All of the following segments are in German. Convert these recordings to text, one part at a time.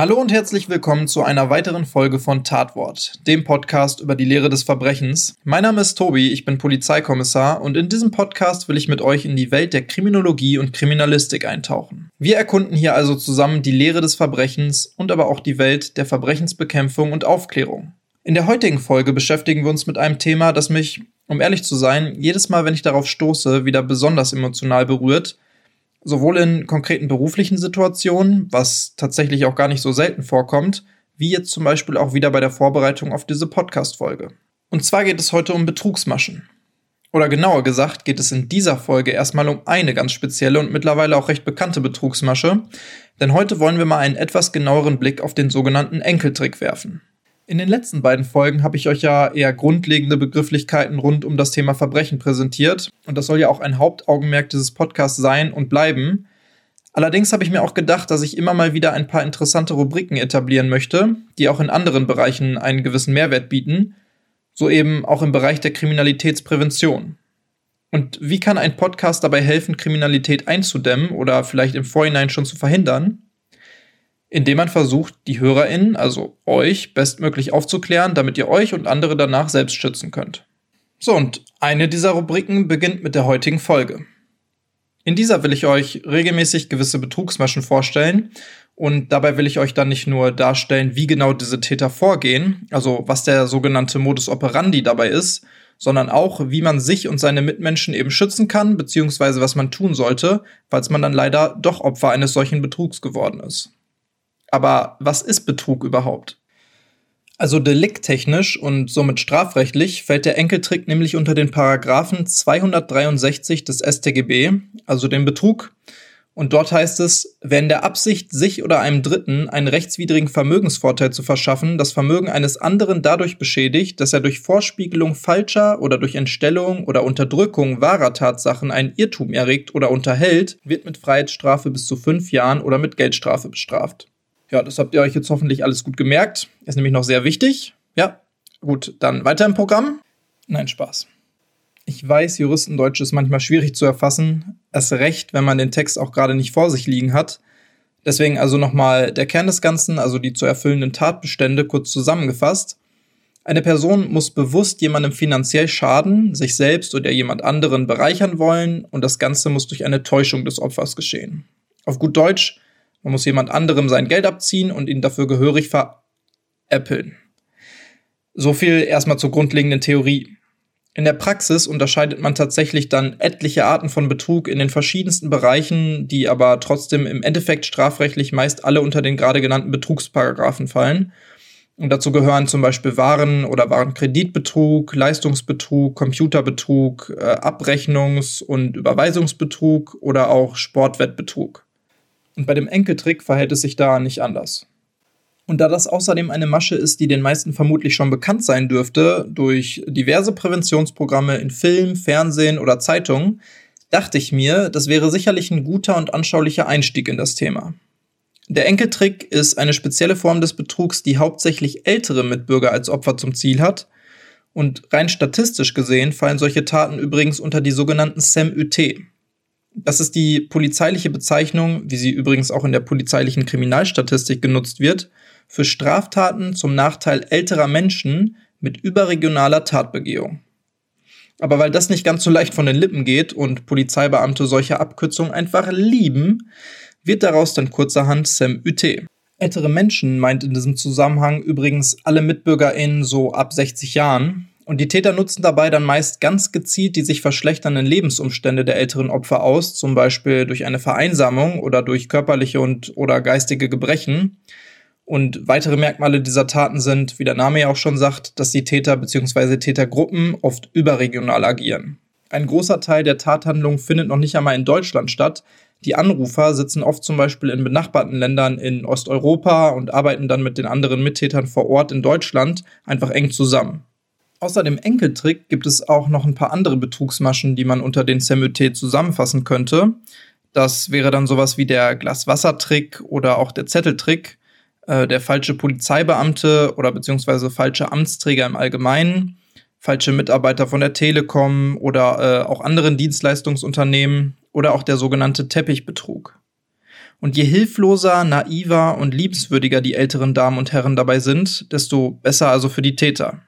Hallo und herzlich willkommen zu einer weiteren Folge von Tatwort, dem Podcast über die Lehre des Verbrechens. Mein Name ist Tobi, ich bin Polizeikommissar und in diesem Podcast will ich mit euch in die Welt der Kriminologie und Kriminalistik eintauchen. Wir erkunden hier also zusammen die Lehre des Verbrechens und aber auch die Welt der Verbrechensbekämpfung und Aufklärung. In der heutigen Folge beschäftigen wir uns mit einem Thema, das mich, um ehrlich zu sein, jedes Mal, wenn ich darauf stoße, wieder besonders emotional berührt – sowohl in konkreten beruflichen Situationen, was tatsächlich auch gar nicht so selten vorkommt, wie jetzt zum Beispiel auch wieder bei der Vorbereitung auf diese Podcast-Folge. Und zwar geht es heute um Betrugsmaschen. Oder genauer gesagt geht es in dieser Folge erstmal um eine ganz spezielle und mittlerweile auch recht bekannte Betrugsmasche, denn heute wollen wir mal einen etwas genaueren Blick auf den sogenannten Enkeltrick werfen. In den letzten beiden Folgen habe ich euch ja eher grundlegende Begrifflichkeiten rund um das Thema Verbrechen präsentiert und das soll ja auch ein Hauptaugenmerk dieses Podcasts sein und bleiben. Allerdings habe ich mir auch gedacht, dass ich immer mal wieder ein paar interessante Rubriken etablieren möchte, die auch in anderen Bereichen einen gewissen Mehrwert bieten, so eben auch im Bereich der Kriminalitätsprävention. Und wie kann ein Podcast dabei helfen, Kriminalität einzudämmen oder vielleicht im Vorhinein schon zu verhindern? Indem man versucht, die HörerInnen, also euch, bestmöglich aufzuklären, damit ihr euch und andere danach selbst schützen könnt. So, und eine dieser Rubriken beginnt mit der heutigen Folge. In dieser will ich euch regelmäßig gewisse Betrugsmaschen vorstellen und dabei will ich euch dann nicht nur darstellen, wie genau diese Täter vorgehen, also was der sogenannte Modus operandi dabei ist, sondern auch, wie man sich und seine Mitmenschen eben schützen kann, beziehungsweise was man tun sollte, falls man dann leider doch Opfer eines solchen Betrugs geworden ist. Aber was ist Betrug überhaupt? Also delikttechnisch und somit strafrechtlich fällt der Enkeltrick nämlich unter den Paragraphen 263 des StGB, also den Betrug. Und dort heißt es, wer in der Absicht, sich oder einem Dritten einen rechtswidrigen Vermögensvorteil zu verschaffen, das Vermögen eines anderen dadurch beschädigt, dass er durch Vorspiegelung falscher oder durch Entstellung oder Unterdrückung wahrer Tatsachen einen Irrtum erregt oder unterhält, wird mit Freiheitsstrafe bis zu fünf Jahren oder mit Geldstrafe bestraft. Ja, das habt ihr euch jetzt hoffentlich alles gut gemerkt. Ist nämlich noch sehr wichtig. Ja, gut, dann weiter im Programm. Nein, Spaß. Ich weiß, Juristendeutsch ist manchmal schwierig zu erfassen. Erst recht, wenn man den Text auch gerade nicht vor sich liegen hat. Deswegen also nochmal der Kern des Ganzen, also die zu erfüllenden Tatbestände, kurz zusammengefasst. Eine Person muss bewusst jemandem finanziell schaden, sich selbst oder jemand anderen bereichern wollen und das Ganze muss durch eine Täuschung des Opfers geschehen. Auf gut Deutsch, man muss jemand anderem sein Geld abziehen und ihn dafür gehörig veräppeln. So viel erstmal zur grundlegenden Theorie. In der Praxis unterscheidet man tatsächlich dann etliche Arten von Betrug in den verschiedensten Bereichen, die aber trotzdem im Endeffekt strafrechtlich meist alle unter den gerade genannten Betrugsparagraphen fallen. Und dazu gehören zum Beispiel Waren- oder Warenkreditbetrug, Leistungsbetrug, Computerbetrug, äh, Abrechnungs- und Überweisungsbetrug oder auch Sportwettbetrug. Und bei dem Enkeltrick verhält es sich da nicht anders. Und da das außerdem eine Masche ist, die den meisten vermutlich schon bekannt sein dürfte, durch diverse Präventionsprogramme in Film, Fernsehen oder Zeitungen, dachte ich mir, das wäre sicherlich ein guter und anschaulicher Einstieg in das Thema. Der Enkeltrick ist eine spezielle Form des Betrugs, die hauptsächlich ältere Mitbürger als Opfer zum Ziel hat. Und rein statistisch gesehen fallen solche Taten übrigens unter die sogenannten SEM-UT, das ist die polizeiliche Bezeichnung, wie sie übrigens auch in der polizeilichen Kriminalstatistik genutzt wird, für Straftaten zum Nachteil älterer Menschen mit überregionaler Tatbegehung. Aber weil das nicht ganz so leicht von den Lippen geht und Polizeibeamte solche Abkürzungen einfach lieben, wird daraus dann kurzerhand Sam UT. Ältere Menschen meint in diesem Zusammenhang übrigens alle MitbürgerInnen so ab 60 Jahren, und die Täter nutzen dabei dann meist ganz gezielt die sich verschlechternden Lebensumstände der älteren Opfer aus, zum Beispiel durch eine Vereinsamung oder durch körperliche und oder geistige Gebrechen. Und weitere Merkmale dieser Taten sind, wie der Name ja auch schon sagt, dass die Täter bzw. Tätergruppen oft überregional agieren. Ein großer Teil der Tathandlungen findet noch nicht einmal in Deutschland statt. Die Anrufer sitzen oft zum Beispiel in benachbarten Ländern in Osteuropa und arbeiten dann mit den anderen Mittätern vor Ort in Deutschland einfach eng zusammen. Außer dem Enkeltrick gibt es auch noch ein paar andere Betrugsmaschen, die man unter den Semüté zusammenfassen könnte. Das wäre dann sowas wie der Glaswassertrick oder auch der Zetteltrick, äh, der falsche Polizeibeamte oder beziehungsweise falsche Amtsträger im Allgemeinen, falsche Mitarbeiter von der Telekom oder äh, auch anderen Dienstleistungsunternehmen oder auch der sogenannte Teppichbetrug. Und je hilfloser, naiver und liebenswürdiger die älteren Damen und Herren dabei sind, desto besser also für die Täter.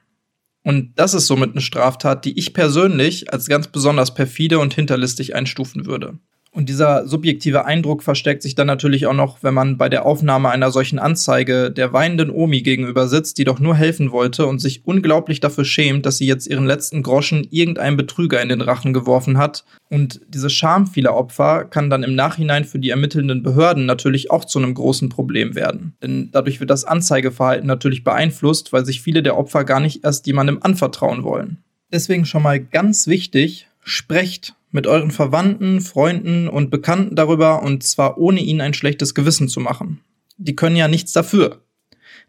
Und das ist somit eine Straftat, die ich persönlich als ganz besonders perfide und hinterlistig einstufen würde. Und dieser subjektive Eindruck verstärkt sich dann natürlich auch noch, wenn man bei der Aufnahme einer solchen Anzeige der weinenden Omi gegenüber sitzt, die doch nur helfen wollte und sich unglaublich dafür schämt, dass sie jetzt ihren letzten Groschen irgendeinem Betrüger in den Rachen geworfen hat. Und diese Scham vieler Opfer kann dann im Nachhinein für die ermittelnden Behörden natürlich auch zu einem großen Problem werden. Denn dadurch wird das Anzeigeverhalten natürlich beeinflusst, weil sich viele der Opfer gar nicht erst jemandem anvertrauen wollen. Deswegen schon mal ganz wichtig, sprecht mit euren Verwandten, Freunden und Bekannten darüber und zwar ohne ihnen ein schlechtes Gewissen zu machen. Die können ja nichts dafür.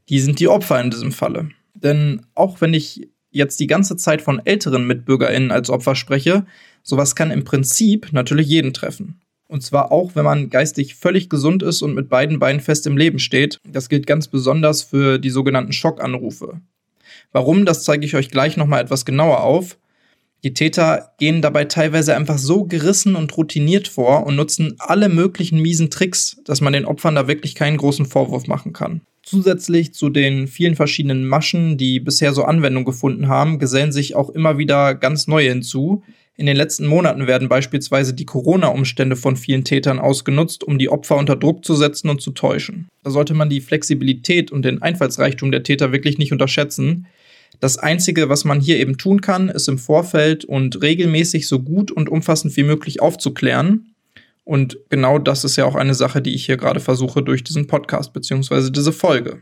Die sind die Opfer in diesem Falle. Denn auch wenn ich jetzt die ganze Zeit von älteren MitbürgerInnen als Opfer spreche, sowas kann im Prinzip natürlich jeden treffen. Und zwar auch, wenn man geistig völlig gesund ist und mit beiden Beinen fest im Leben steht. Das gilt ganz besonders für die sogenannten Schockanrufe. Warum, das zeige ich euch gleich nochmal etwas genauer auf. Die Täter gehen dabei teilweise einfach so gerissen und routiniert vor und nutzen alle möglichen miesen Tricks, dass man den Opfern da wirklich keinen großen Vorwurf machen kann. Zusätzlich zu den vielen verschiedenen Maschen, die bisher so Anwendung gefunden haben, gesellen sich auch immer wieder ganz neue hinzu. In den letzten Monaten werden beispielsweise die Corona-Umstände von vielen Tätern ausgenutzt, um die Opfer unter Druck zu setzen und zu täuschen. Da sollte man die Flexibilität und den Einfallsreichtum der Täter wirklich nicht unterschätzen. Das Einzige, was man hier eben tun kann, ist im Vorfeld und regelmäßig so gut und umfassend wie möglich aufzuklären. Und genau das ist ja auch eine Sache, die ich hier gerade versuche durch diesen Podcast bzw. diese Folge.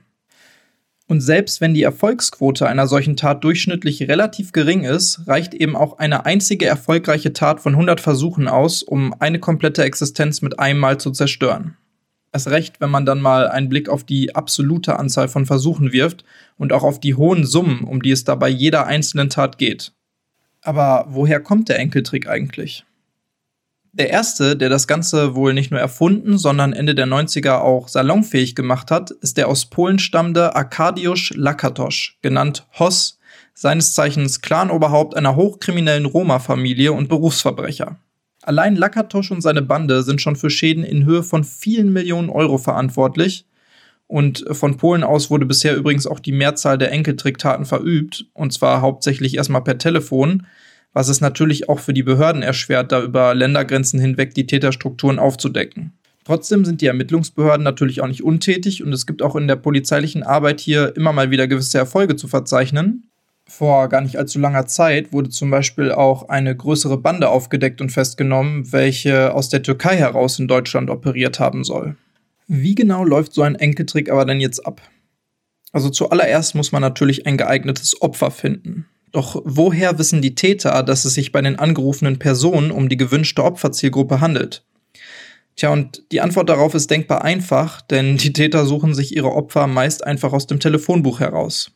Und selbst wenn die Erfolgsquote einer solchen Tat durchschnittlich relativ gering ist, reicht eben auch eine einzige erfolgreiche Tat von 100 Versuchen aus, um eine komplette Existenz mit einem Mal zu zerstören. Erst recht, wenn man dann mal einen Blick auf die absolute Anzahl von Versuchen wirft und auch auf die hohen Summen, um die es da bei jeder einzelnen Tat geht. Aber woher kommt der Enkeltrick eigentlich? Der erste, der das Ganze wohl nicht nur erfunden, sondern Ende der 90er auch salonfähig gemacht hat, ist der aus Polen stammende Arkadiusz Lakatosch, genannt Hoss, seines Zeichens Clanoberhaupt einer hochkriminellen Roma-Familie und Berufsverbrecher. Allein Lakatosch und seine Bande sind schon für Schäden in Höhe von vielen Millionen Euro verantwortlich. Und von Polen aus wurde bisher übrigens auch die Mehrzahl der Enkeltricktaten verübt, und zwar hauptsächlich erstmal per Telefon, was es natürlich auch für die Behörden erschwert, da über Ländergrenzen hinweg die Täterstrukturen aufzudecken. Trotzdem sind die Ermittlungsbehörden natürlich auch nicht untätig und es gibt auch in der polizeilichen Arbeit hier immer mal wieder gewisse Erfolge zu verzeichnen vor gar nicht allzu langer Zeit wurde zum Beispiel auch eine größere Bande aufgedeckt und festgenommen, welche aus der Türkei heraus in Deutschland operiert haben soll. Wie genau läuft so ein Enkeltrick aber denn jetzt ab? Also zuallererst muss man natürlich ein geeignetes Opfer finden. Doch woher wissen die Täter, dass es sich bei den angerufenen Personen um die gewünschte Opferzielgruppe handelt? Tja, und die Antwort darauf ist denkbar einfach, denn die Täter suchen sich ihre Opfer meist einfach aus dem Telefonbuch heraus.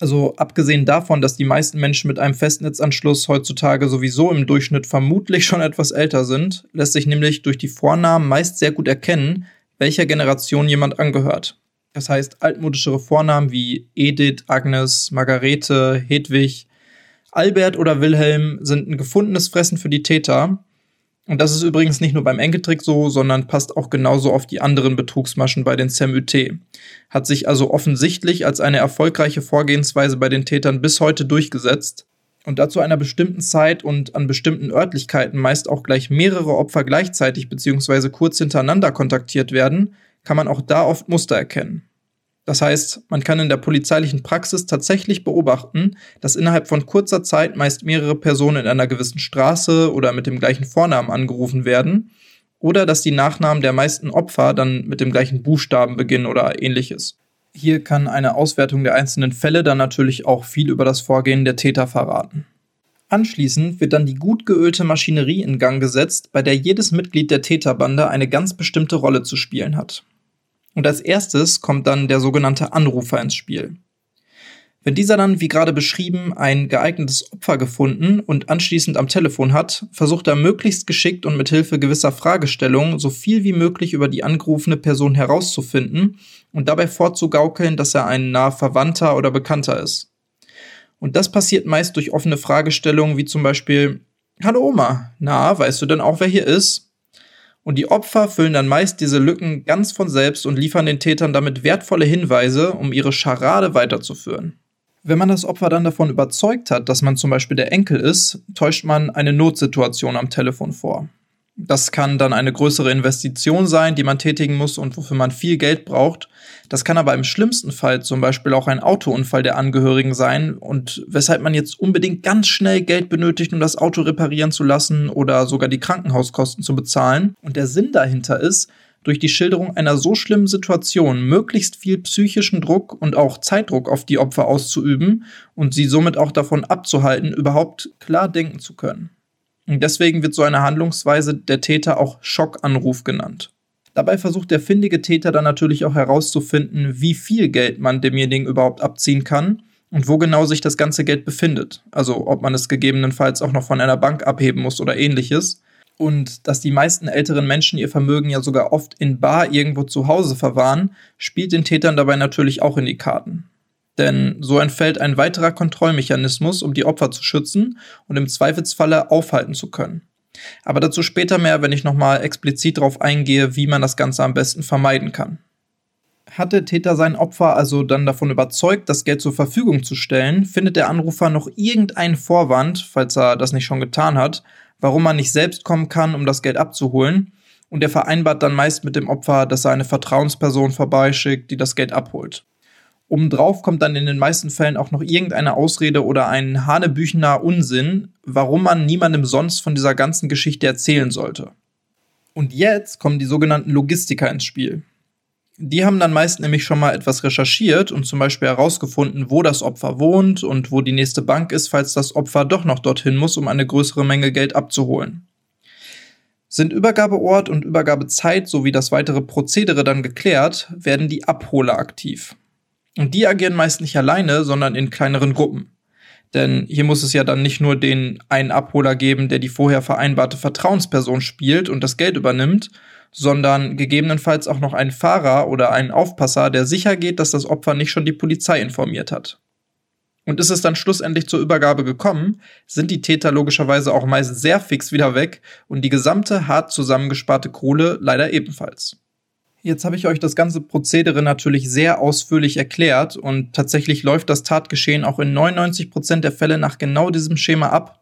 Also abgesehen davon, dass die meisten Menschen mit einem Festnetzanschluss heutzutage sowieso im Durchschnitt vermutlich schon etwas älter sind, lässt sich nämlich durch die Vornamen meist sehr gut erkennen, welcher Generation jemand angehört. Das heißt, altmodischere Vornamen wie Edith, Agnes, Margarete, Hedwig, Albert oder Wilhelm sind ein gefundenes Fressen für die Täter und das ist übrigens nicht nur beim Enkeltrick so, sondern passt auch genauso auf die anderen Betrugsmaschen bei den SEMUT. Hat sich also offensichtlich als eine erfolgreiche Vorgehensweise bei den Tätern bis heute durchgesetzt und dazu einer bestimmten Zeit und an bestimmten Örtlichkeiten meist auch gleich mehrere Opfer gleichzeitig bzw. kurz hintereinander kontaktiert werden, kann man auch da oft Muster erkennen. Das heißt, man kann in der polizeilichen Praxis tatsächlich beobachten, dass innerhalb von kurzer Zeit meist mehrere Personen in einer gewissen Straße oder mit dem gleichen Vornamen angerufen werden oder dass die Nachnamen der meisten Opfer dann mit dem gleichen Buchstaben beginnen oder ähnliches. Hier kann eine Auswertung der einzelnen Fälle dann natürlich auch viel über das Vorgehen der Täter verraten. Anschließend wird dann die gut geölte Maschinerie in Gang gesetzt, bei der jedes Mitglied der Täterbande eine ganz bestimmte Rolle zu spielen hat. Und als erstes kommt dann der sogenannte Anrufer ins Spiel. Wenn dieser dann, wie gerade beschrieben, ein geeignetes Opfer gefunden und anschließend am Telefon hat, versucht er möglichst geschickt und mit Hilfe gewisser Fragestellungen so viel wie möglich über die angerufene Person herauszufinden und dabei vorzugaukeln, dass er ein naher Verwandter oder Bekannter ist. Und das passiert meist durch offene Fragestellungen wie zum Beispiel, Hallo Oma, na, weißt du denn auch, wer hier ist? Und die Opfer füllen dann meist diese Lücken ganz von selbst und liefern den Tätern damit wertvolle Hinweise, um ihre Scharade weiterzuführen. Wenn man das Opfer dann davon überzeugt hat, dass man zum Beispiel der Enkel ist, täuscht man eine Notsituation am Telefon vor. Das kann dann eine größere Investition sein, die man tätigen muss und wofür man viel Geld braucht. Das kann aber im schlimmsten Fall zum Beispiel auch ein Autounfall der Angehörigen sein und weshalb man jetzt unbedingt ganz schnell Geld benötigt, um das Auto reparieren zu lassen oder sogar die Krankenhauskosten zu bezahlen. Und der Sinn dahinter ist, durch die Schilderung einer so schlimmen Situation möglichst viel psychischen Druck und auch Zeitdruck auf die Opfer auszuüben und sie somit auch davon abzuhalten, überhaupt klar denken zu können. Und deswegen wird so eine Handlungsweise der Täter auch Schockanruf genannt. Dabei versucht der findige Täter dann natürlich auch herauszufinden, wie viel Geld man demjenigen überhaupt abziehen kann und wo genau sich das ganze Geld befindet. Also ob man es gegebenenfalls auch noch von einer Bank abheben muss oder ähnliches und dass die meisten älteren Menschen ihr Vermögen ja sogar oft in Bar irgendwo zu Hause verwahren, spielt den Tätern dabei natürlich auch in die Karten. Denn so entfällt ein weiterer Kontrollmechanismus, um die Opfer zu schützen und im Zweifelsfalle aufhalten zu können. Aber dazu später mehr, wenn ich nochmal explizit darauf eingehe, wie man das Ganze am besten vermeiden kann. Hat der Täter sein Opfer also dann davon überzeugt, das Geld zur Verfügung zu stellen, findet der Anrufer noch irgendeinen Vorwand, falls er das nicht schon getan hat, warum man nicht selbst kommen kann, um das Geld abzuholen. Und er vereinbart dann meist mit dem Opfer, dass er eine Vertrauensperson vorbeischickt, die das Geld abholt. Obendrauf kommt dann in den meisten Fällen auch noch irgendeine Ausrede oder ein hanebüchener Unsinn, warum man niemandem sonst von dieser ganzen Geschichte erzählen sollte. Und jetzt kommen die sogenannten Logistiker ins Spiel. Die haben dann meist nämlich schon mal etwas recherchiert und zum Beispiel herausgefunden, wo das Opfer wohnt und wo die nächste Bank ist, falls das Opfer doch noch dorthin muss, um eine größere Menge Geld abzuholen. Sind Übergabeort und Übergabezeit sowie das weitere Prozedere dann geklärt, werden die Abholer aktiv. Und die agieren meist nicht alleine, sondern in kleineren Gruppen. Denn hier muss es ja dann nicht nur den einen Abholer geben, der die vorher vereinbarte Vertrauensperson spielt und das Geld übernimmt, sondern gegebenenfalls auch noch einen Fahrer oder einen Aufpasser, der sicher geht, dass das Opfer nicht schon die Polizei informiert hat. Und ist es dann schlussendlich zur Übergabe gekommen, sind die Täter logischerweise auch meist sehr fix wieder weg und die gesamte hart zusammengesparte Kohle leider ebenfalls. Jetzt habe ich euch das ganze Prozedere natürlich sehr ausführlich erklärt und tatsächlich läuft das Tatgeschehen auch in 99 Prozent der Fälle nach genau diesem Schema ab.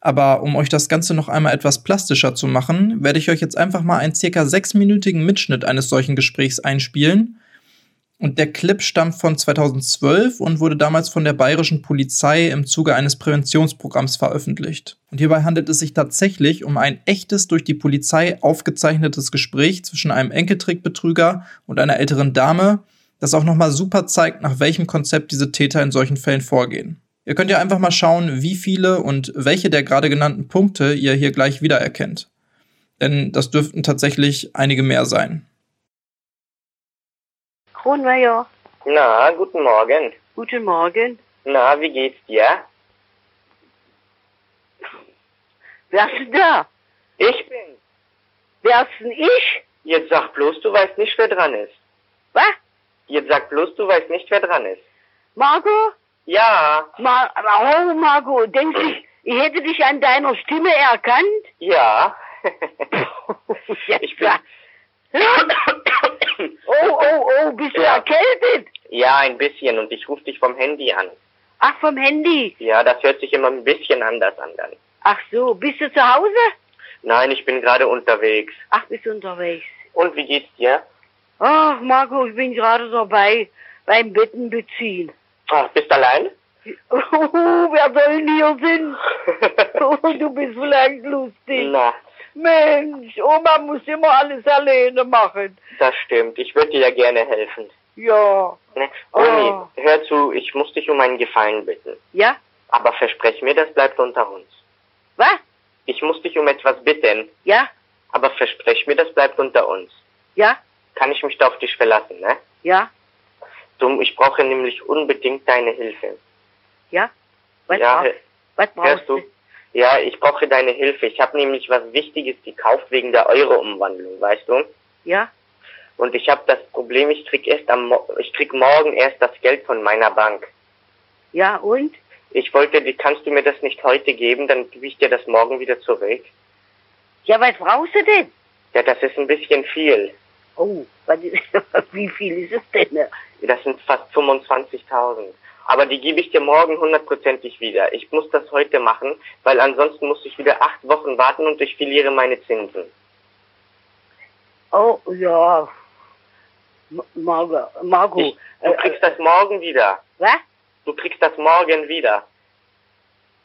Aber um euch das Ganze noch einmal etwas plastischer zu machen, werde ich euch jetzt einfach mal einen circa sechsminütigen Mitschnitt eines solchen Gesprächs einspielen. Und der Clip stammt von 2012 und wurde damals von der bayerischen Polizei im Zuge eines Präventionsprogramms veröffentlicht. Und hierbei handelt es sich tatsächlich um ein echtes durch die Polizei aufgezeichnetes Gespräch zwischen einem Enkeltrickbetrüger und einer älteren Dame, das auch nochmal super zeigt, nach welchem Konzept diese Täter in solchen Fällen vorgehen. Ihr könnt ja einfach mal schauen, wie viele und welche der gerade genannten Punkte ihr hier gleich wiedererkennt. Denn das dürften tatsächlich einige mehr sein. Kronmeier. Na, guten Morgen. Guten Morgen. Na, wie geht's dir? Wer ist denn da? Ich bin. Wer ist denn ich? Jetzt sag bloß, du weißt nicht, wer dran ist. Was? Jetzt sag bloß, du weißt nicht, wer dran ist. Marco? Ja, Ma oh, Marco, denkst du, ich hätte dich an deiner Stimme erkannt? ja. ich bin. Oh, oh, oh, bist du Ja. erkältet? Ja, ein bisschen und ich rufe dich vom Handy an. Ach, vom Handy. Ja, das hört sich immer ein bisschen anders an dann. Ach so, bist du zu Hause? Nein, ich bin gerade unterwegs. Ach, bist du unterwegs. Und wie geht's dir? Ach, Marco, ich bin gerade dabei beim Betten beziehen. Ach, bist allein? Oh, wer soll denn hier sind? Oh, du bist vielleicht lustig. Na, Mensch, Oma muss immer alles alleine machen. das stimmt. Ich würde dir ja gerne helfen. Ja. Ne? Omi, Oh. hör zu, ich muss dich um einen Gefallen bitten. Ja? Aber versprech mir, das bleibt unter uns. Was? Ich muss dich um etwas bitten, Ja? aber versprech mir, das bleibt unter uns. Ja? Kann ich mich da auf dich verlassen, ne? Ja? Du, ich brauche nämlich unbedingt deine Hilfe. Ja? Was, Ja, brauch, was brauchst Hörst du? Ja, ich brauche deine Hilfe. Ich habe nämlich was Wichtiges gekauft wegen der Euro-Umwandlung, weißt du? Ja? Und ich habe das Problem, ich krieg erst am Mo ich krieg morgen erst das Geld von meiner Bank. Ja, und? Ich wollte, die kannst du mir das nicht heute geben, dann gebe ich dir das morgen wieder zurück. Ja, was brauchst du denn? Ja, das ist ein bisschen viel. Oh, was wie viel ist es denn? Das sind fast 25.000. Aber die gebe ich dir morgen hundertprozentig wieder. Ich muss das heute machen, weil ansonsten muss ich wieder acht Wochen warten und ich verliere meine Zinsen. Oh, ja. Margo, Margo. Ich, du äh, kriegst das morgen wieder. was? Du kriegst das morgen wieder.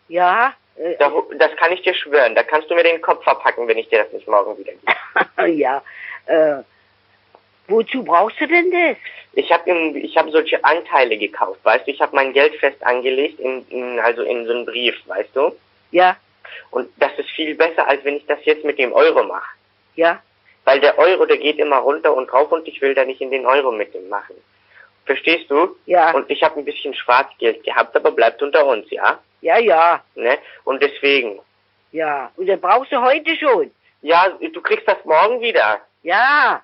Ja? Äh, Da, das kann ich dir schwören. Da kannst du mir den Kopf verpacken, wenn ich dir das nicht morgen wieder gebe. ja. Äh, wozu brauchst du denn das? Ich habe ich hab solche Anteile gekauft, weißt du? Ich habe mein Geld fest angelegt, in, in, also in so einen Brief, weißt du? Ja? Und das ist viel besser, als wenn ich das jetzt mit dem Euro mache. Ja? Weil der Euro, der geht immer runter und rauf und ich will da nicht in den Euro mit dem machen. Verstehst du? Ja? Und ich habe ein bisschen Schwarzgeld gehabt, aber bleibt unter uns, ja? Ja, ja. Ne? Und deswegen. Ja. Und das brauchst du heute schon. Ja, du kriegst das morgen wieder. Ja.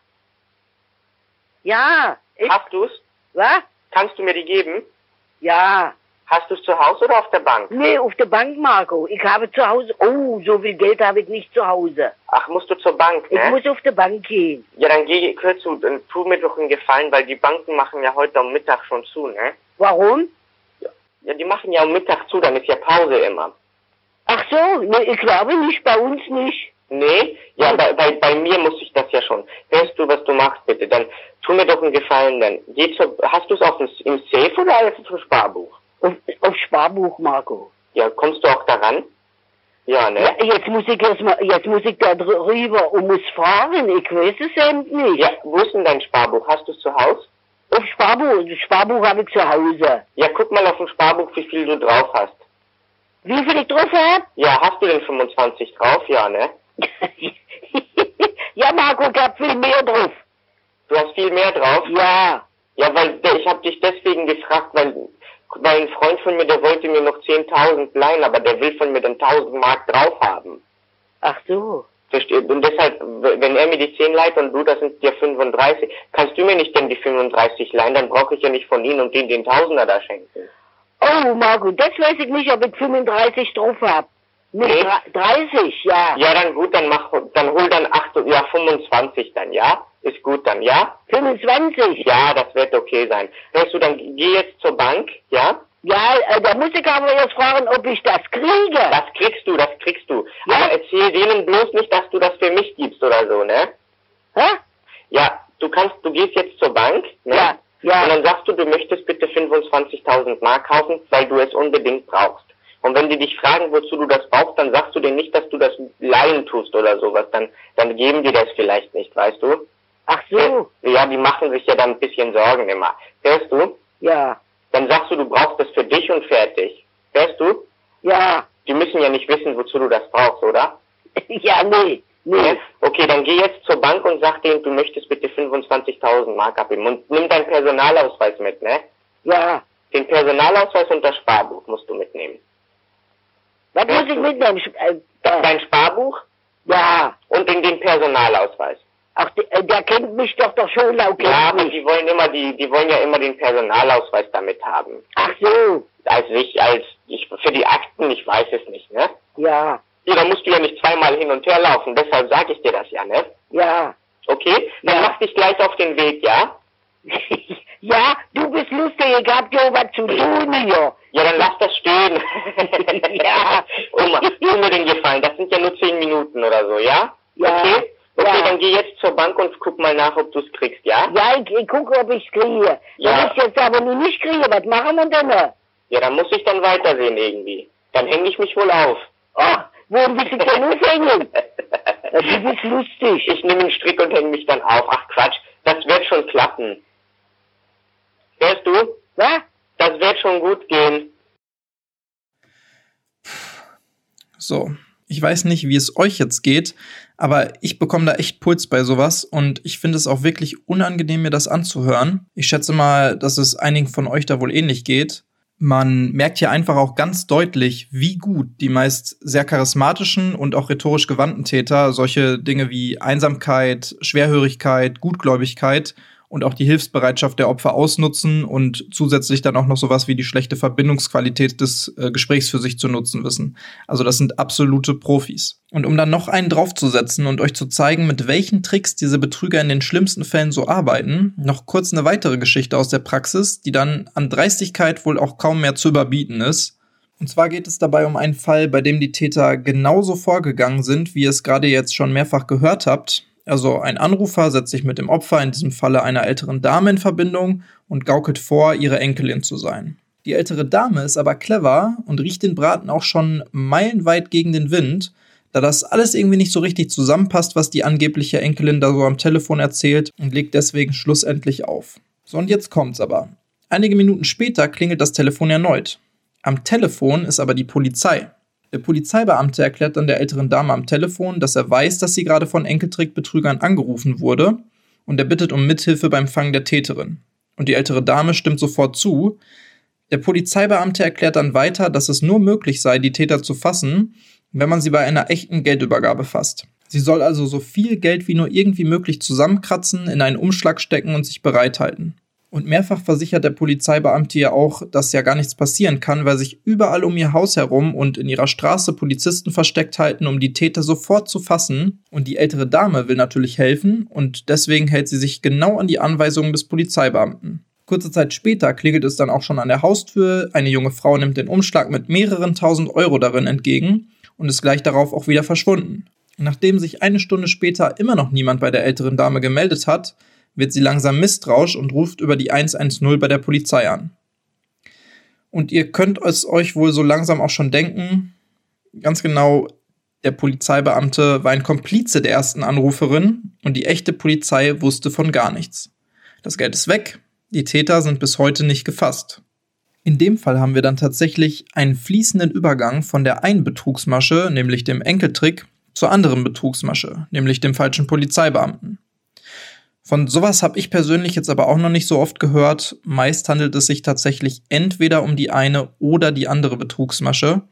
Ja. Ich, Hast du's? was? Kannst du mir die geben? Ja. Hast du's zu Hause oder auf der Bank? Nee, auf der Bank, Marco. Ich habe zu Hause, oh, so viel Geld habe ich nicht zu Hause. Ach, musst du zur Bank, Ich ne? muss auf der Bank gehen. Ja, dann geh, hör zu, dann tu mir doch einen Gefallen, weil die Banken machen ja heute am Mittag schon zu, ne? Warum? Ja, die machen ja am Mittag zu, dann ist ja Pause immer. Ach so, nee, ich glaube nicht, bei uns nicht. Nee? Ja, bei, bei, bei mir muss ich das ja schon. Hörst du, was du machst, bitte? Dann tu mir doch einen Gefallen, dann geh zur, hast du es auf dem, im Safe oder auf dem Sparbuch? Auf, auf Sparbuch, Marco. Ja, kommst du auch daran? Ja, ne? Ja, jetzt muss ich erst mal, jetzt muss ich da drüber und muss fahren. Ich weiß es eben nicht. Ja, wo ist denn dein Sparbuch? Hast du es zu Hause? Auf Sparbuch, das Sparbuch habe ich zu Hause. Ja, guck mal auf dem Sparbuch, wie viel du drauf hast. Wie viel ich drauf habe? Ja, hast du denn 25 drauf? Ja, ne? ja, Marco, ich hab viel mehr drauf. Du hast viel mehr drauf? Ja. Ja, weil ich habe dich deswegen gefragt, weil, weil ein Freund von mir, der wollte mir noch 10.000 leihen, aber der will von mir dann 1.000 Mark drauf haben. Ach so. Versteht? Und deshalb, wenn er mir die 10 leiht und du, das sind ja 35, kannst du mir nicht denn die 35 leihen, dann brauche ich ja nicht von ihnen und den den Tausender da schenken. Oh, Marco, das weiß ich nicht, ob ich 35 drauf hab. Nee, Nee. dre- 30, ja. Ja, dann gut, dann mach, dann hol dann 8, ja, 25 dann, ja? Ist gut dann, ja? 25. Ja, das wird okay sein. Hörst du, dann geh jetzt zur Bank, ja? Ja, äh, da muss ich aber jetzt fragen, ob ich das kriege. Das kriegst du, das kriegst du. Ja? Aber erzähl denen bloß nicht, dass du das für mich gibst oder so, ne? Hä? Ja, du kannst, du gehst jetzt zur Bank, ne? Ja, ja. Und dann sagst du, du möchtest bitte 25.000 Mark kaufen, weil du es unbedingt brauchst. Und wenn die dich fragen, wozu du das brauchst, dann sagst du denen nicht, dass du das leihen tust oder sowas. Dann, dann geben die das vielleicht nicht, weißt du? Ach so. Ja, die machen sich ja dann ein bisschen Sorgen immer. Hörst du? Ja. Dann sagst du, du brauchst das für dich und fertig. Hörst du? Ja. Die müssen ja nicht wissen, wozu du das brauchst, oder? ja, nee. Nee. Okay, dann geh jetzt zur Bank und sag denen, du möchtest bitte 25.000 Mark abheben und nimm deinen Personalausweis mit, ne? Ja. Den Personalausweis und das Sparbuch musst du mitnehmen. Was muss ich mitnehmen? Äh, Dein Sparbuch ja. und den, den Personalausweis. Ach, der, äh, der kennt mich doch doch schon, laut Ja, aber die wollen immer die, die wollen ja immer den Personalausweis damit haben. Ach so. Als ich, als ich für die Akten, ich weiß es nicht, ne? Ja. Ja, da musst du ja nicht zweimal hin und her laufen, deshalb sage ich dir das ja, ne? Ja. Okay? Dann Ja. mach dich gleich auf den Weg, ja? ja, du bist lustig, ich hab dir was zu tun hier. Ja, dann lass das stehen. Ja. Oma, tu mir den Gefallen. Das sind ja nur zehn Minuten oder so, ja? Ja. Okay? Okay, Ja. dann geh jetzt zur Bank und guck mal nach, ob du es kriegst, ja? Ja, ich, ich gucke, ob ich's kriege. Ja. Wenn ich jetzt aber nur nicht kriege, was machen wir denn? da? Ja, dann muss ich dann weitersehen irgendwie. Dann hänge ich mich wohl auf. Ach, wo willst du denn aufhängen? Ja, du bist lustig. Ich nehme einen Strick und hänge mich dann auf. Ach Quatsch, das wird schon klappen. Hörst du? Was? Das wird schon gut gehen. So, ich weiß nicht, wie es euch jetzt geht, aber ich bekomme da echt Puls bei sowas und ich finde es auch wirklich unangenehm, mir das anzuhören. Ich schätze mal, dass es einigen von euch da wohl ähnlich geht. Man merkt hier einfach auch ganz deutlich, wie gut die meist sehr charismatischen und auch rhetorisch gewandten Täter solche Dinge wie Einsamkeit, Schwerhörigkeit, Gutgläubigkeit und auch die Hilfsbereitschaft der Opfer ausnutzen und zusätzlich dann auch noch sowas wie die schlechte Verbindungsqualität des äh, Gesprächs für sich zu nutzen wissen. Also das sind absolute Profis. Und um dann noch einen draufzusetzen und euch zu zeigen, mit welchen Tricks diese Betrüger in den schlimmsten Fällen so arbeiten, noch kurz eine weitere Geschichte aus der Praxis, die dann an Dreistigkeit wohl auch kaum mehr zu überbieten ist. Und zwar geht es dabei um einen Fall, bei dem die Täter genauso vorgegangen sind, wie ihr es gerade jetzt schon mehrfach gehört habt, also ein Anrufer setzt sich mit dem Opfer, in diesem Falle einer älteren Dame, in Verbindung und gaukelt vor, ihre Enkelin zu sein. Die ältere Dame ist aber clever und riecht den Braten auch schon meilenweit gegen den Wind, da das alles irgendwie nicht so richtig zusammenpasst, was die angebliche Enkelin da so am Telefon erzählt und legt deswegen schlussendlich auf. So und jetzt kommt's aber. Einige Minuten später klingelt das Telefon erneut. Am Telefon ist aber die Polizei. Der Polizeibeamte erklärt dann der älteren Dame am Telefon, dass er weiß, dass sie gerade von Enkeltrickbetrügern angerufen wurde und er bittet um Mithilfe beim Fangen der Täterin. Und die ältere Dame stimmt sofort zu. Der Polizeibeamte erklärt dann weiter, dass es nur möglich sei, die Täter zu fassen, wenn man sie bei einer echten Geldübergabe fasst. Sie soll also so viel Geld wie nur irgendwie möglich zusammenkratzen, in einen Umschlag stecken und sich bereithalten. Und mehrfach versichert der Polizeibeamte ja auch, dass ja gar nichts passieren kann, weil sich überall um ihr Haus herum und in ihrer Straße Polizisten versteckt halten, um die Täter sofort zu fassen. Und die ältere Dame will natürlich helfen und deswegen hält sie sich genau an die Anweisungen des Polizeibeamten. Kurze Zeit später klingelt es dann auch schon an der Haustür. Eine junge Frau nimmt den Umschlag mit mehreren tausend Euro darin entgegen und ist gleich darauf auch wieder verschwunden. Nachdem sich eine Stunde später immer noch niemand bei der älteren Dame gemeldet hat, wird sie langsam misstrauisch und ruft über die 110 bei der Polizei an. Und ihr könnt es euch wohl so langsam auch schon denken, ganz genau, der Polizeibeamte war ein Komplize der ersten Anruferin und die echte Polizei wusste von gar nichts. Das Geld ist weg, die Täter sind bis heute nicht gefasst. In dem Fall haben wir dann tatsächlich einen fließenden Übergang von der einen Betrugsmasche, nämlich dem Enkeltrick, zur anderen Betrugsmasche, nämlich dem falschen Polizeibeamten. Von sowas habe ich persönlich jetzt aber auch noch nicht so oft gehört. Meist handelt es sich tatsächlich entweder um die eine oder die andere Betrugsmasche.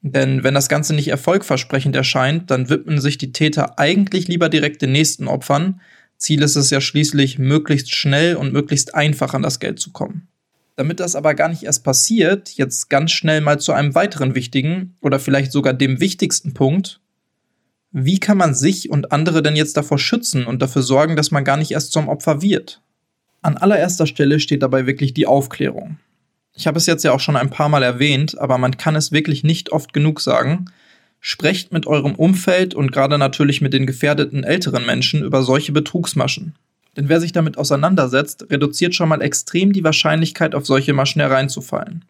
Denn wenn das Ganze nicht erfolgversprechend erscheint, dann widmen sich die Täter eigentlich lieber direkt den nächsten Opfern. Ziel ist es ja schließlich, möglichst schnell und möglichst einfach an das Geld zu kommen. Damit das aber gar nicht erst passiert, jetzt ganz schnell mal zu einem weiteren wichtigen oder vielleicht sogar dem wichtigsten Punkt, wie kann man sich und andere denn jetzt davor schützen und dafür sorgen, dass man gar nicht erst zum Opfer wird? An allererster Stelle steht dabei wirklich die Aufklärung. Ich habe es jetzt ja auch schon ein paar Mal erwähnt, aber man kann es wirklich nicht oft genug sagen. Sprecht mit eurem Umfeld und gerade natürlich mit den gefährdeten älteren Menschen über solche Betrugsmaschen. Denn wer sich damit auseinandersetzt, reduziert schon mal extrem die Wahrscheinlichkeit, auf solche Maschen hereinzufallen.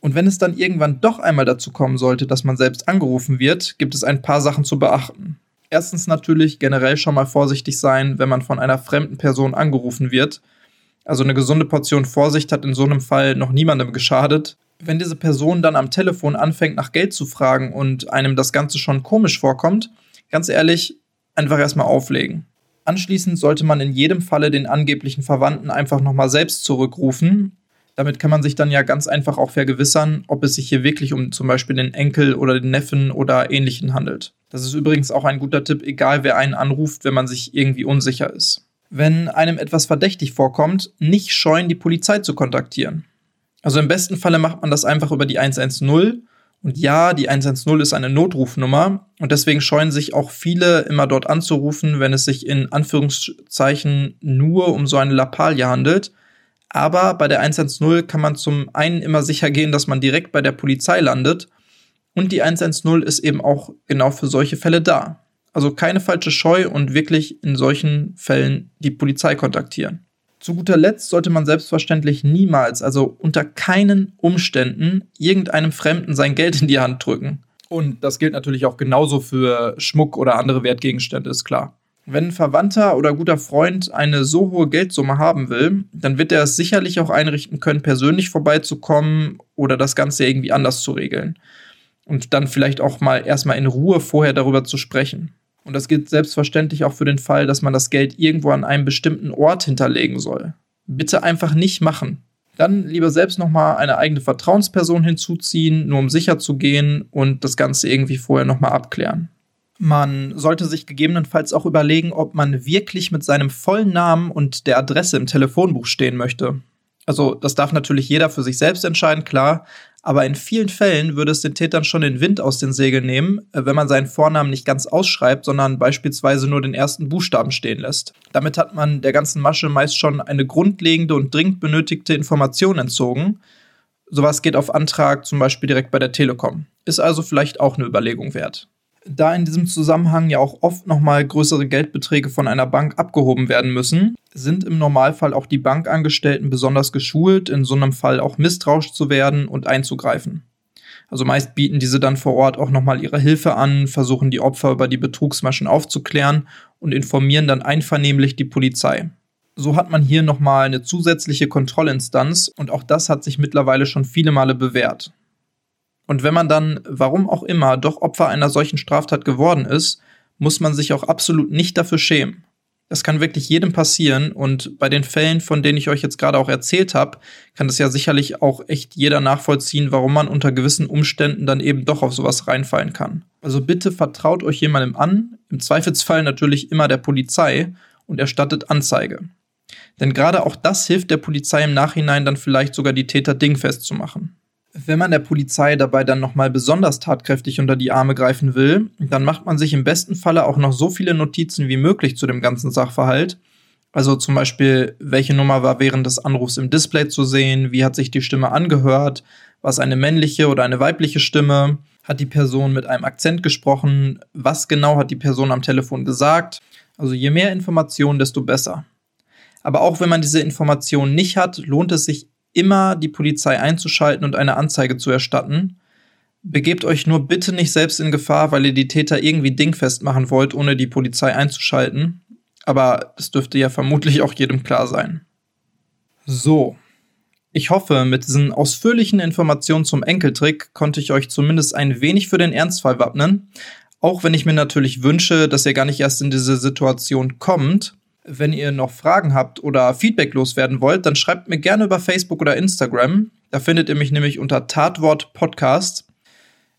Und wenn es dann irgendwann doch einmal dazu kommen sollte, dass man selbst angerufen wird, gibt es ein paar Sachen zu beachten. Erstens natürlich generell schon mal vorsichtig sein, wenn man von einer fremden Person angerufen wird. Also eine gesunde Portion Vorsicht hat in so einem Fall noch niemandem geschadet. Wenn diese Person dann am Telefon anfängt nach Geld zu fragen und einem das Ganze schon komisch vorkommt, ganz ehrlich, einfach erstmal auflegen. Anschließend sollte man in jedem Falle den angeblichen Verwandten einfach nochmal selbst zurückrufen damit kann man sich dann ja ganz einfach auch vergewissern, ob es sich hier wirklich um zum Beispiel den Enkel oder den Neffen oder ähnlichen handelt. Das ist übrigens auch ein guter Tipp, egal wer einen anruft, wenn man sich irgendwie unsicher ist. Wenn einem etwas verdächtig vorkommt, nicht scheuen, die Polizei zu kontaktieren. Also im besten Falle macht man das einfach über die 110 und ja, die 110 ist eine Notrufnummer und deswegen scheuen sich auch viele immer dort anzurufen, wenn es sich in Anführungszeichen nur um so eine Lappalie handelt aber bei der 110 kann man zum einen immer sicher gehen, dass man direkt bei der Polizei landet. Und die 110 ist eben auch genau für solche Fälle da. Also keine falsche Scheu und wirklich in solchen Fällen die Polizei kontaktieren. Zu guter Letzt sollte man selbstverständlich niemals, also unter keinen Umständen, irgendeinem Fremden sein Geld in die Hand drücken. Und das gilt natürlich auch genauso für Schmuck oder andere Wertgegenstände, ist klar. Wenn ein Verwandter oder guter Freund eine so hohe Geldsumme haben will, dann wird er es sicherlich auch einrichten können, persönlich vorbeizukommen oder das Ganze irgendwie anders zu regeln. und dann vielleicht auch mal erstmal in Ruhe vorher darüber zu sprechen. Und das gilt selbstverständlich auch für den Fall, dass man das Geld irgendwo an einem bestimmten Ort hinterlegen soll. Bitte einfach nicht machen. Dann lieber selbst nochmal eine eigene Vertrauensperson hinzuziehen, nur um sicher zu gehen und das Ganze irgendwie vorher nochmal abklären. Man sollte sich gegebenenfalls auch überlegen, ob man wirklich mit seinem vollen Namen und der Adresse im Telefonbuch stehen möchte. Also das darf natürlich jeder für sich selbst entscheiden, klar, aber in vielen Fällen würde es den Tätern schon den Wind aus den Segeln nehmen, äh, wenn man seinen Vornamen nicht ganz ausschreibt, sondern beispielsweise nur den ersten Buchstaben stehen lässt. Damit hat man der ganzen Masche meist schon eine grundlegende und dringend benötigte Information entzogen. Sowas geht auf Antrag zum Beispiel direkt bei der Telekom. Ist also vielleicht auch eine Überlegung wert da in diesem Zusammenhang ja auch oft nochmal größere Geldbeträge von einer Bank abgehoben werden müssen, sind im Normalfall auch die Bankangestellten besonders geschult, in so einem Fall auch misstrauisch zu werden und einzugreifen. Also meist bieten diese dann vor Ort auch nochmal ihre Hilfe an, versuchen die Opfer über die Betrugsmaschen aufzuklären und informieren dann einvernehmlich die Polizei. So hat man hier nochmal eine zusätzliche Kontrollinstanz und auch das hat sich mittlerweile schon viele Male bewährt. Und wenn man dann, warum auch immer, doch Opfer einer solchen Straftat geworden ist, muss man sich auch absolut nicht dafür schämen. Das kann wirklich jedem passieren und bei den Fällen, von denen ich euch jetzt gerade auch erzählt habe, kann das ja sicherlich auch echt jeder nachvollziehen, warum man unter gewissen Umständen dann eben doch auf sowas reinfallen kann. Also bitte vertraut euch jemandem an, im Zweifelsfall natürlich immer der Polizei und erstattet Anzeige. Denn gerade auch das hilft der Polizei im Nachhinein dann vielleicht sogar die Täter dingfest zu machen. Wenn man der Polizei dabei dann nochmal besonders tatkräftig unter die Arme greifen will, dann macht man sich im besten Falle auch noch so viele Notizen wie möglich zu dem ganzen Sachverhalt. Also zum Beispiel, welche Nummer war während des Anrufs im Display zu sehen, wie hat sich die Stimme angehört, war es eine männliche oder eine weibliche Stimme, hat die Person mit einem Akzent gesprochen, was genau hat die Person am Telefon gesagt. Also je mehr Informationen, desto besser. Aber auch wenn man diese Informationen nicht hat, lohnt es sich immer die Polizei einzuschalten und eine Anzeige zu erstatten. Begebt euch nur bitte nicht selbst in Gefahr, weil ihr die Täter irgendwie dingfest machen wollt, ohne die Polizei einzuschalten. Aber das dürfte ja vermutlich auch jedem klar sein. So. Ich hoffe, mit diesen ausführlichen Informationen zum Enkeltrick konnte ich euch zumindest ein wenig für den Ernstfall wappnen. Auch wenn ich mir natürlich wünsche, dass ihr gar nicht erst in diese Situation kommt. Wenn ihr noch Fragen habt oder Feedback loswerden wollt, dann schreibt mir gerne über Facebook oder Instagram. Da findet ihr mich nämlich unter Tatwort Podcast.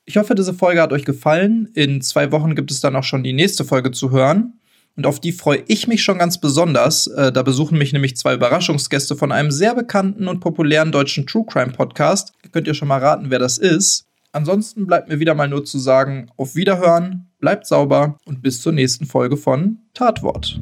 Ich hoffe, diese Folge hat euch gefallen. In zwei Wochen gibt es dann auch schon die nächste Folge zu hören. Und auf die freue ich mich schon ganz besonders. Äh, da besuchen mich nämlich zwei Überraschungsgäste von einem sehr bekannten und populären deutschen True Crime Podcast. Könnt ihr schon mal raten, wer das ist. Ansonsten bleibt mir wieder mal nur zu sagen, auf Wiederhören, bleibt sauber und bis zur nächsten Folge von Tatwort.